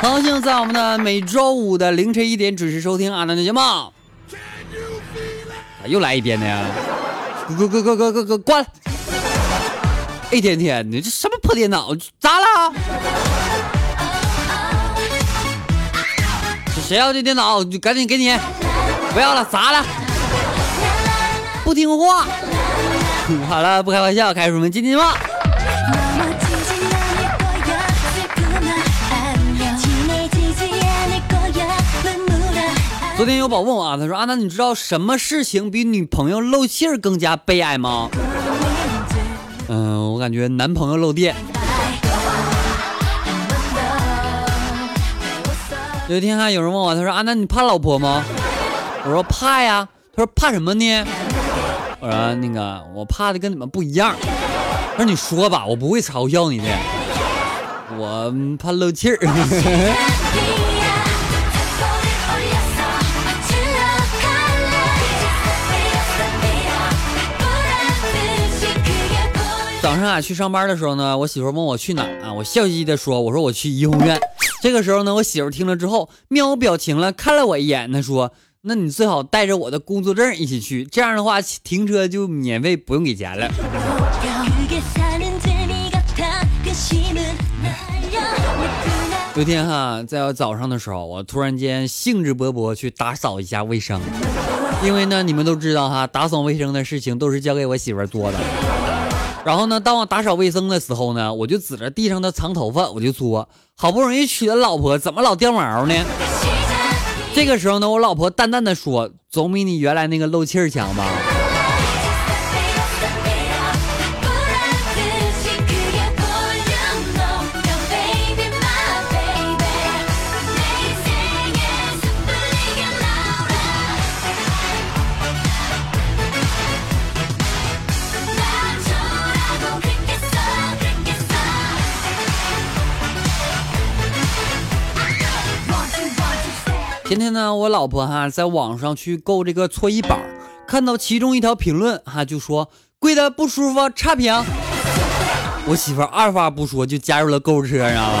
高兴在我们的每周五的凌晨一点准时收听阿南的节目。咋又来一遍呢？哥哥哥哥哥哥，关！一天天的，这什么破电脑？咋了？谁要这电脑？就赶紧给你！不要了，砸了！不听话！好了，不开玩笑，开始我们今天的节目昨天有宝问我啊，他说：“阿南，你知道什么事情比女朋友漏气儿更加悲哀吗？”嗯，我感觉男朋友漏电。有一天哈，有人问我，他说：“阿南，你怕老婆吗？”我说：“怕呀。”他说：“怕什么呢？”我说：“那个，我怕的跟你们不一样。”他说：“你说吧，我不会嘲笑你的。我怕漏气儿。”早上啊，去上班的时候呢，我媳妇问我去哪啊，我笑嘻嘻的说：“我说我去怡红院。”这个时候呢，我媳妇听了之后，面无表情了，看了我一眼，她说：“那你最好带着我的工作证一起去，这样的话停车就免费，不用给钱了。”有天哈，在我早上的时候，我突然间兴致勃勃去打扫一下卫生，因为呢，你们都知道哈，打扫卫生的事情都是交给我媳妇做的。然后呢，当我打扫卫生的时候呢，我就指着地上的长头发，我就说：“好不容易娶了老婆，怎么老掉毛呢？”这个时候呢，我老婆淡淡的说：“总比你原来那个漏气儿强吧。”今天呢，我老婆哈在网上去购这个搓衣板，看到其中一条评论哈就说贵的不舒服，差评。我媳妇二话不说就加入了购物车，知道吗？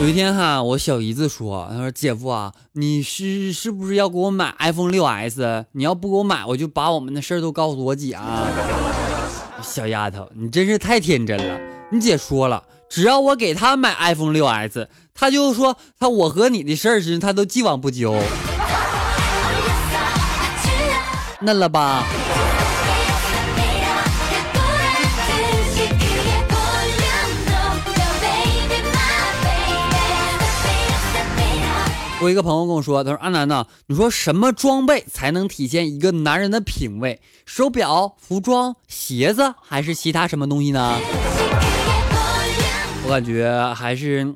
有一天哈，我小姨子说，她说姐夫啊，你是是不是要给我买 iPhone 六 S？你要不给我买，我就把我们的事儿都告诉我姐啊。小丫头，你真是太天真了。你姐说了。只要我给他买 iPhone 六 S，他就说他我和你的事儿时，他都既往不咎。嫩了吧？我一个朋友跟我说，他说阿南呐，你说什么装备才能体现一个男人的品味？手表、服装、鞋子，还是其他什么东西呢？我感觉还是，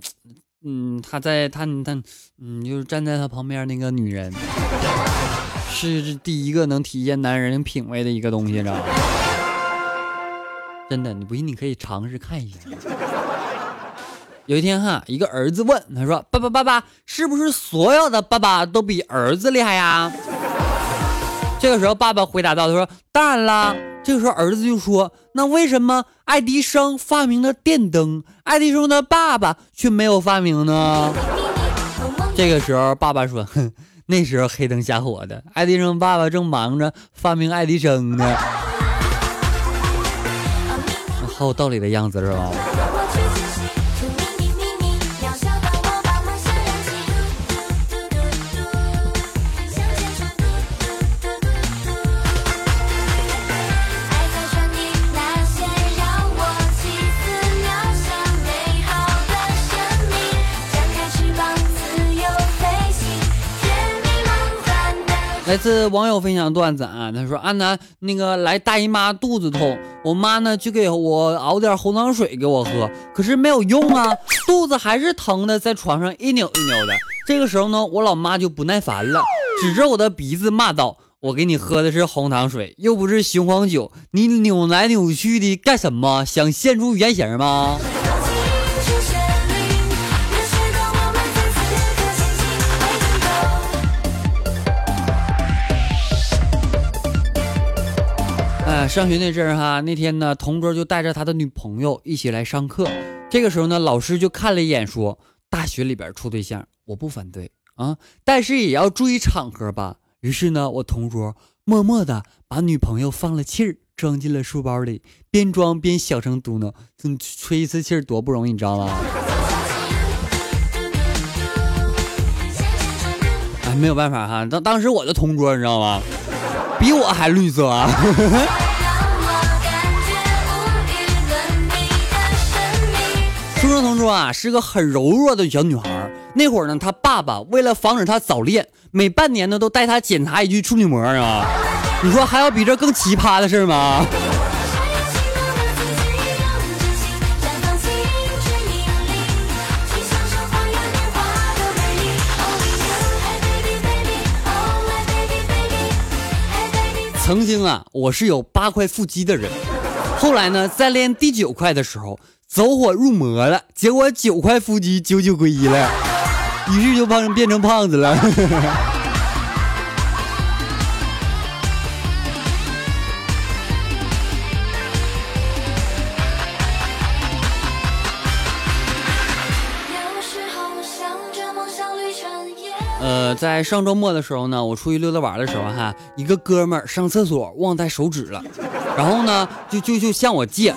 嗯，他在他他，嗯，就是站在他旁边那个女人，是第一个能体现男人品味的一个东西，知道吗？真的，你不信你可以尝试看一下。有一天哈，一个儿子问他说：“爸爸爸爸，是不是所有的爸爸都比儿子厉害呀？”这个时候，爸爸回答道：“他说当然啦。”这个时候，儿子就说：“那为什么爱迪生发明了电灯，爱迪生的爸爸却没有发明呢？” 这个时候，爸爸说：“哼，那时候黑灯瞎火的，爱迪生爸爸正忙着发明爱迪生呢。”好有道理的样子，是吧？来自网友分享段子啊，他说：“阿南那个来大姨妈肚子痛，我妈呢就给我熬点红糖水给我喝，可是没有用啊，肚子还是疼的，在床上一扭一扭的。这个时候呢，我老妈就不耐烦了，指着我的鼻子骂道：‘我给你喝的是红糖水，又不是雄黄酒，你扭来扭去的干什么？想现出原形吗？’”上学那阵儿哈，那天呢，同桌就带着他的女朋友一起来上课。这个时候呢，老师就看了一眼，说：“大学里边处对象，我不反对啊，但是也要注意场合吧。”于是呢，我同桌默默的把女朋友放了气儿，装进了书包里，边装边小声嘟囔：“吹一次气儿多不容易，你知道吗？”哎，没有办法哈，当当时我的同桌，你知道吗？比我还绿色啊！啊，是个很柔弱的小女孩。那会儿呢，她爸爸为了防止她早恋，每半年呢都带她检查一句处女膜啊。你说还有比这更奇葩的事吗？曾经啊，我是有八块腹肌的人，后来呢，在练第九块的时候。走火入魔了，结果九块腹肌九九归一了，于是就胖变成胖子了。呃，在上周末的时候呢，我出去溜达玩的时候哈，一个哥们儿上厕所忘带手纸了，然后呢，就就就向我借。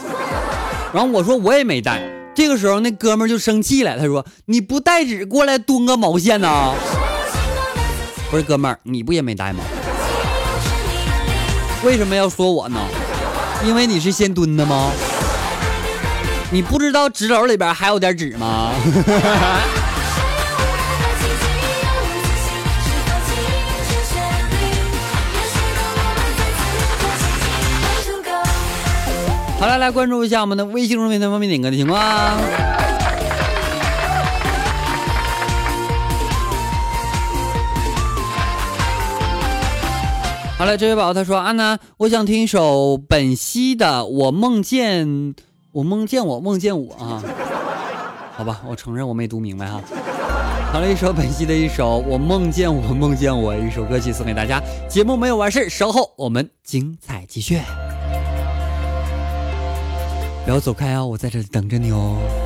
然后我说我也没带，这个时候那哥们儿就生气了，他说你不带纸过来蹲个毛线呢？不是哥们儿，你不也没带吗？为什么要说我呢？因为你是先蹲的吗？你不知道纸篓里边还有点纸吗？好了，来关注一下我们的微信公众平台方面点歌的情况。好了，这位宝宝他说：“阿南，我想听一首本兮的《我梦见我梦见我梦见我》啊。”好吧，我承认我没读明白哈。好了，一首本兮的一首《我梦见我梦见我》，一首歌曲送给大家。节目没有完事，稍后我们精彩继续。不要走开哦！我在这里等着你哦。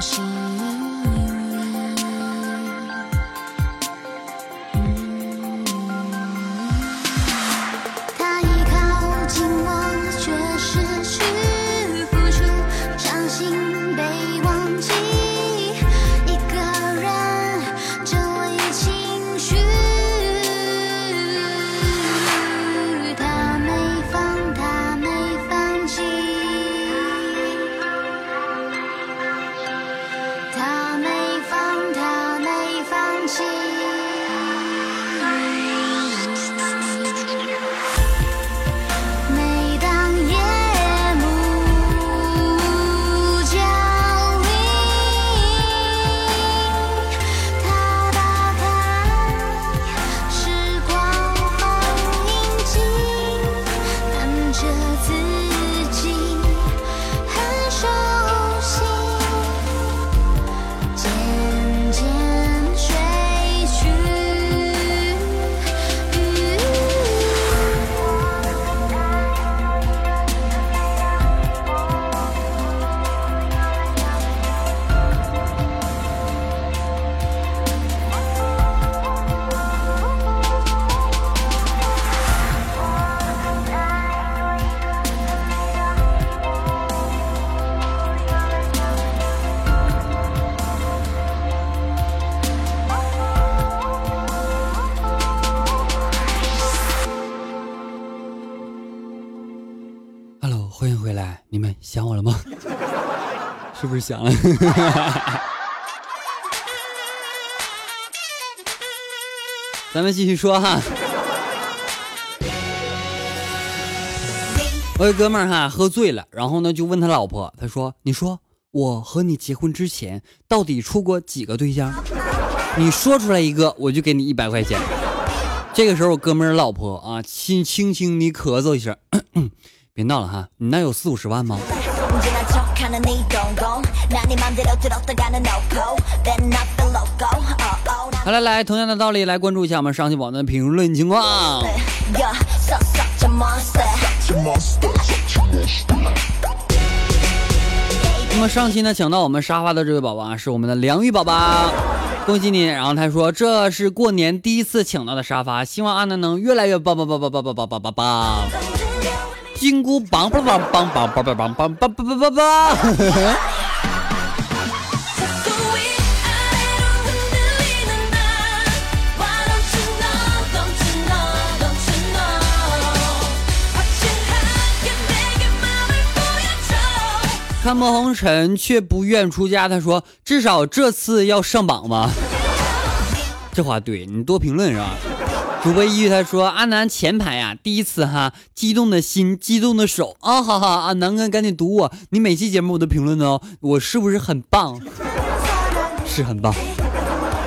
心。不是想了？咱们继续说哈。我有哥们儿哈喝醉了，然后呢就问他老婆，他说：“你说我和你结婚之前到底处过几个对象？你说出来一个，我就给你一百块钱。”这个时候我哥们儿老婆啊轻轻轻地咳嗽一声，别闹了哈，你那有四五十万吗？언제나 척하는 이 동공 난 네 맘대로 들었다가는 no go Then not the logo oh, oh, 난 好来来，同样的道理来关注一下我们上期榜的评论情况。 Yeah, so such a monster 那么上期呢，抢到我们沙发的这位宝宝啊，是我们的梁玉宝宝，恭喜你！然后他说这是过年第一次抢到的沙发，希望阿南能越来越棒棒棒棒棒棒棒棒棒棒！ 金箍棒棒棒棒棒棒棒棒棒棒棒棒棒棒。看破红尘却不愿出家，他说：“至少这次要上榜吧。”这话对你多评论是吧？主播一句他说阿南前排呀、第一次哈，激动的心，激动的手啊，哈哈，阿南哥赶紧读我，你每期节目我都评论的哦，我是不是很棒？是很棒。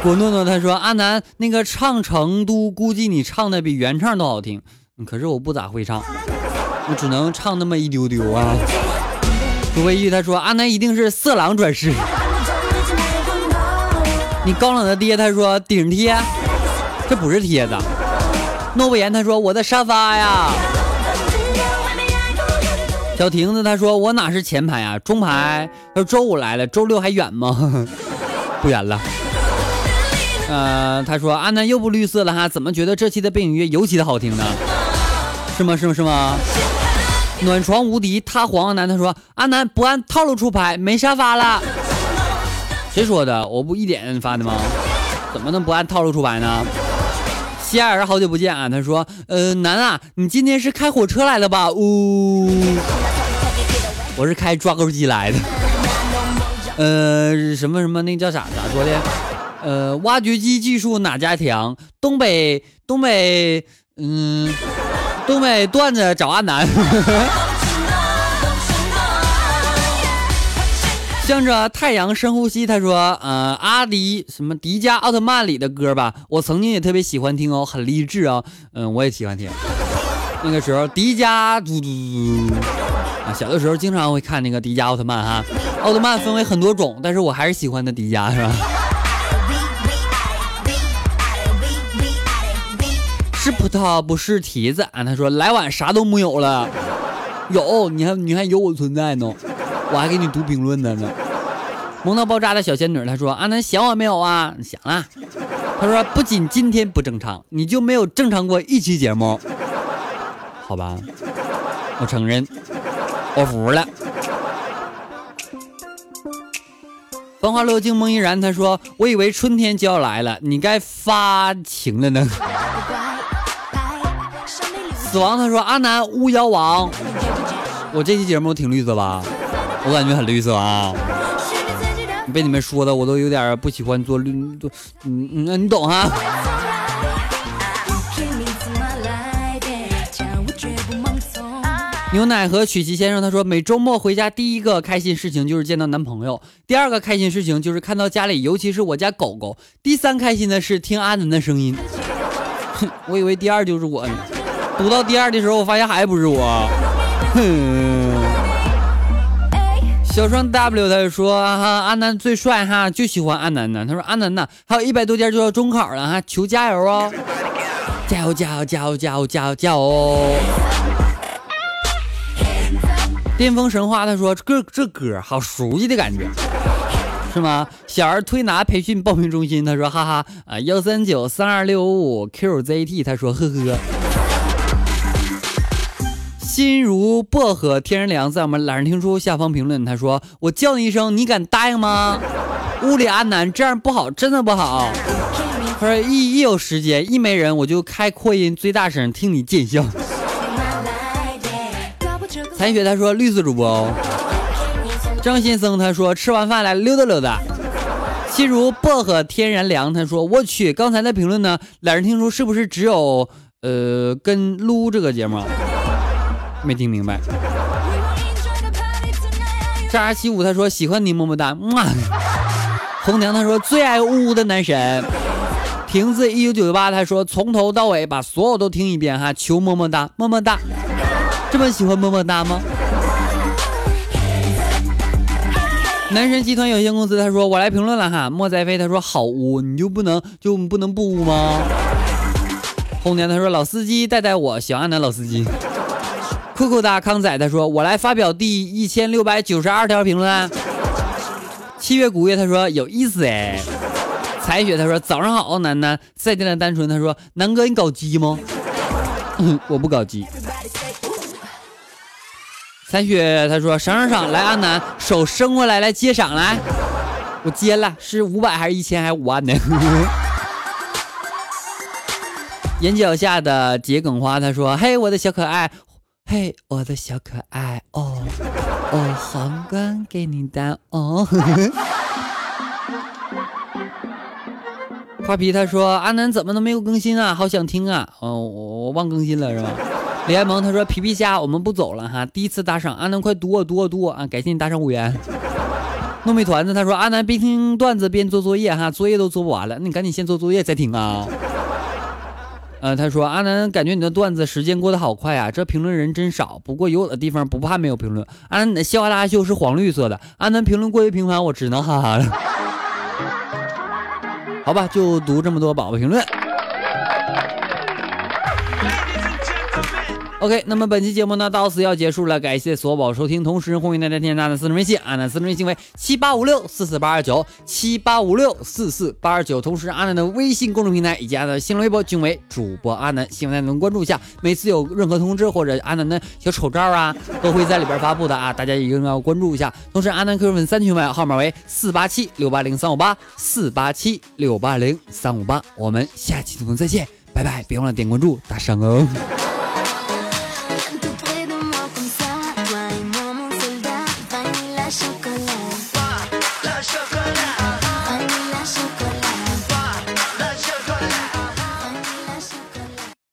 果诺诺他说阿南那个唱成都，估计你唱的比原唱都好听，可是我不咋会唱，我只能唱那么一丢丢啊。主播一句他说阿南一定是色狼转世。你高冷的爹他说顶贴，这不是贴子。诺不言他说我的沙发呀。小亭子他说我哪是前排啊，中排。他说周五来了，周六还远吗？不远了。呃，他说阿南又不绿色了哈，怎么觉得这期的背景音乐尤其的好听呢？是吗？是吗？是吗？暖床无敌，他黄阿南他说阿南不按套路出牌，没沙发了。谁说的？我不一点发的吗？怎么能不按套路出牌呢？希尔好久不见啊，他说，呃，南啊，你今天是开火车来的吧？呜、我是开抓钩机来的。呃，什么什么那叫啥咋说的？呃，挖掘机技术哪家强？东北东北，嗯，东北段子找阿南。向着太阳深呼吸，他说：“呃，阿迪什么迪迦奥特曼里的歌吧，我曾经也特别喜欢听哦，很励志哦。嗯，我也喜欢听。那个时候迪迦嘟嘟嘟啊，小的时候经常会看那个迪迦奥特曼哈。奥特曼分为很多种，但是我还是喜欢的迪迦是吧？是葡萄不是提子啊。他说来晚啥都没有了，有你还你还有我存在呢，我还给你读评论的呢。萌到爆炸的小仙女，她说阿南想我没有啊？想啊。她说不仅今天不正常，你就没有正常过一期节目。好吧，我承认，我服了。繁花落尽梦依然，他说：“我以为春天就要来了，你该发情了呢。”死亡，他说：“阿南巫妖王。”我这期节目挺绿色吧？我感觉很绿色啊。被你们说的，我都有点不喜欢做绿，做嗯嗯，你懂哈。牛奶和曲奇先生他说，每周末回家第一个开心事情就是见到男朋友，第二个开心事情就是看到家里，尤其是我家狗狗，第三开心的是听阿南的声音。哼，我以为第二就是我呢，读到第二的时候，我发现还不是我。哼。小双 W 他就说哈，阿南最帅哈，就喜欢阿南呢。他说阿南呐，还有一百多天就要中考了哈，求加油哦！加油加油加油加油加油加油！巅峰神话他说这这歌好熟悉的感觉，是吗？小儿推拿培训报名中心他说哈哈啊幺三九三二六五 QZT 他说呵呵。心如薄荷，天然凉。在我们懒人听书下方评论，他说：“我叫你一声，你敢答应吗？” 屋里阿南这样不好，真的不好。他说：“一一有时间，一没人，我就开扩音最大声听你见笑。”残雪他说：“绿色主播哦。”张先生他说：“吃完饭来溜达溜达。”心如薄荷，天然凉。他说：“我去，刚才的评论呢？懒人听书是不是只有呃跟撸这个节目？”没听明白。渣七五他说喜欢你么么哒，哇！红娘他说最爱呜呜的男神。瓶子一九九八他说从头到尾把所有都听一遍哈，求么么哒么么哒。这么喜欢么么哒吗？男神集团有限公司他说我来评论了哈，莫在飞他说好污，你就不能就不能不污吗？红娘他说老司机带带我，小安南老司机。酷酷大康仔他说：“我来发表第一千六百九十二条评论。”七月古月他说：“有意思哎。”彩雪他说：“早上好，楠楠。”再见的单纯他说：“南哥，你搞基吗？” 我不搞基。彩雪他说：“赏赏赏，来阿南，手伸过来，来接赏来。”我接了，是五百还是一千还是五万呢？眼角下的桔梗花他说：“嘿，我的小可爱。”嘿，我的小可爱哦哦，皇冠给你戴哦。花皮他说阿南怎么都没有更新啊？好想听啊！哦，我我忘更新了是吧？李爱萌他说皮皮虾，我们不走了哈。第一次打赏，阿南快读我读我读我啊！感谢你打赏五元。糯米团子他说阿南边听段子边做作业哈，作业都做不完了，那你赶紧先做作业再听啊。呃，他说阿南感觉你的段子时间过得好快啊，这评论人真少。不过有我的地方不怕没有评论。阿南你的笑话大秀是黄绿色的，阿南评论过于频繁，我只能哈哈了。好吧，就读这么多宝宝评论。OK，那么本期节目呢到此要结束了，感谢所有宝收听，同时欢迎大家添加阿南私人微信，阿南私人微信为七八五六四四八二九七八五六四四八二九，同时阿南的微信公众平台以及阿南的新浪微博均为主播阿南，希望大家能关注一下，每次有任何通知或者阿南的小丑照啊，都会在里边发布的啊，大家一定要关注一下。同时阿南 QQ 粉三群号码为四八七六八零三五八四八七六八零三五八，我们下期节目再见，拜拜，别忘了点关注打赏哦。